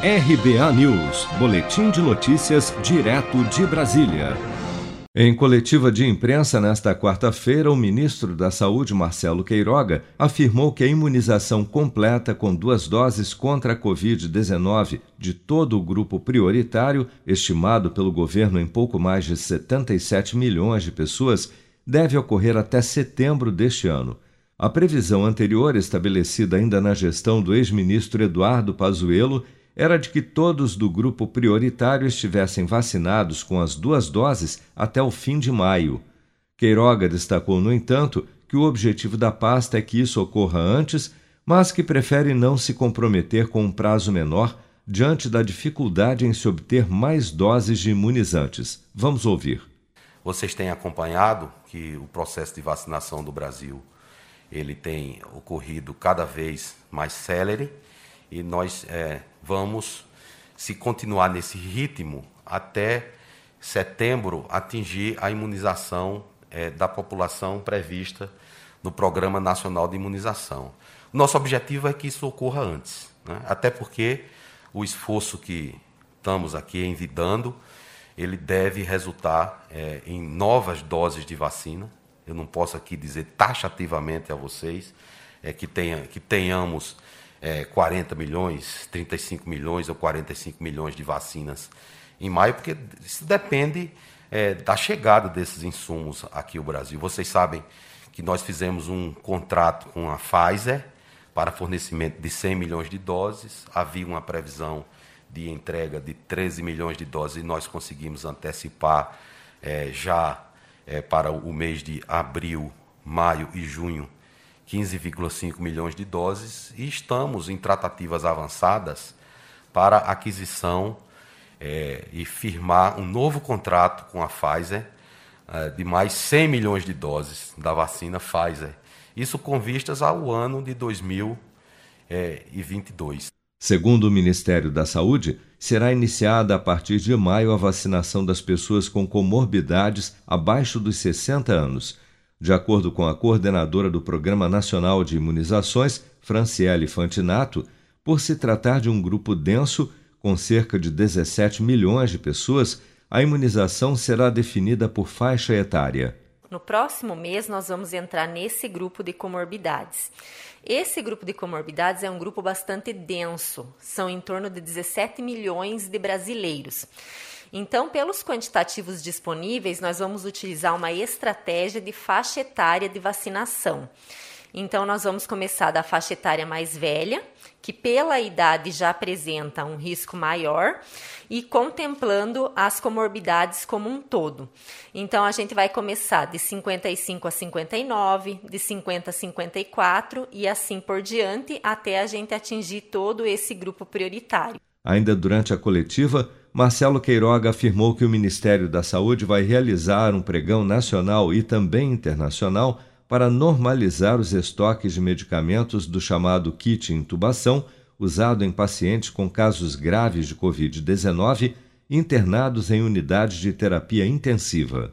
RBA News, Boletim de Notícias, direto de Brasília. Em coletiva de imprensa nesta quarta-feira, o ministro da Saúde, Marcelo Queiroga, afirmou que a imunização completa com duas doses contra a Covid-19 de todo o grupo prioritário, estimado pelo governo em pouco mais de 77 milhões de pessoas, deve ocorrer até setembro deste ano. A previsão anterior, estabelecida ainda na gestão do ex-ministro Eduardo Pazuello, era de que todos do grupo prioritário estivessem vacinados com as duas doses até o fim de maio. Queiroga destacou, no entanto, que o objetivo da pasta é que isso ocorra antes, mas que prefere não se comprometer com um prazo menor diante da dificuldade em se obter mais doses de imunizantes. Vamos ouvir. Vocês têm acompanhado que o processo de vacinação do Brasil ele tem ocorrido cada vez mais célere e nós é, vamos, se continuar nesse ritmo, até setembro atingir a imunização é, da população prevista no Programa Nacional de Imunização. Nosso objetivo é que isso ocorra antes, né? até porque o esforço que estamos aqui envidando, ele deve resultar é, em novas doses de vacina. Eu não posso aqui dizer taxativamente a vocês é, que, tenha, que tenhamos é, 40 milhões, 35 milhões ou 45 milhões de vacinas em maio, porque isso depende é, da chegada desses insumos aqui ao Brasil. Vocês sabem que nós fizemos um contrato com a Pfizer para fornecimento de 100 milhões de doses, havia uma previsão de entrega de 13 milhões de doses e nós conseguimos antecipar é, já é, para o mês de abril, maio e junho 15,5 milhões de doses e estamos em tratativas avançadas para aquisição é, e firmar um novo contrato com a Pfizer é, de mais 100 milhões de doses da vacina Pfizer. Isso com vistas ao ano de 2022. Segundo o Ministério da Saúde, será iniciada a partir de maio a vacinação das pessoas com comorbidades abaixo dos 60 anos de acordo com a coordenadora do Programa Nacional de Imunizações, Franciele Fantinato, por se tratar de um grupo denso, com cerca de 17 milhões de pessoas, a imunização será definida por faixa etária. No próximo mês, nós vamos entrar nesse grupo de comorbidades. Esse grupo de comorbidades é um grupo bastante denso, são em torno de 17 milhões de brasileiros. Então, pelos quantitativos disponíveis, nós vamos utilizar uma estratégia de faixa etária de vacinação. Então, nós vamos começar da faixa etária mais velha, que pela idade já apresenta um risco maior, e contemplando as comorbidades como um todo. Então, a gente vai começar de 55 a 59, de 50 a 54 e assim por diante, até a gente atingir todo esse grupo prioritário. Ainda durante a coletiva, Marcelo Queiroga afirmou que o Ministério da Saúde vai realizar um pregão nacional e também internacional para normalizar os estoques de medicamentos do chamado kit intubação, usado em pacientes com casos graves de Covid-19 internados em unidades de terapia intensiva.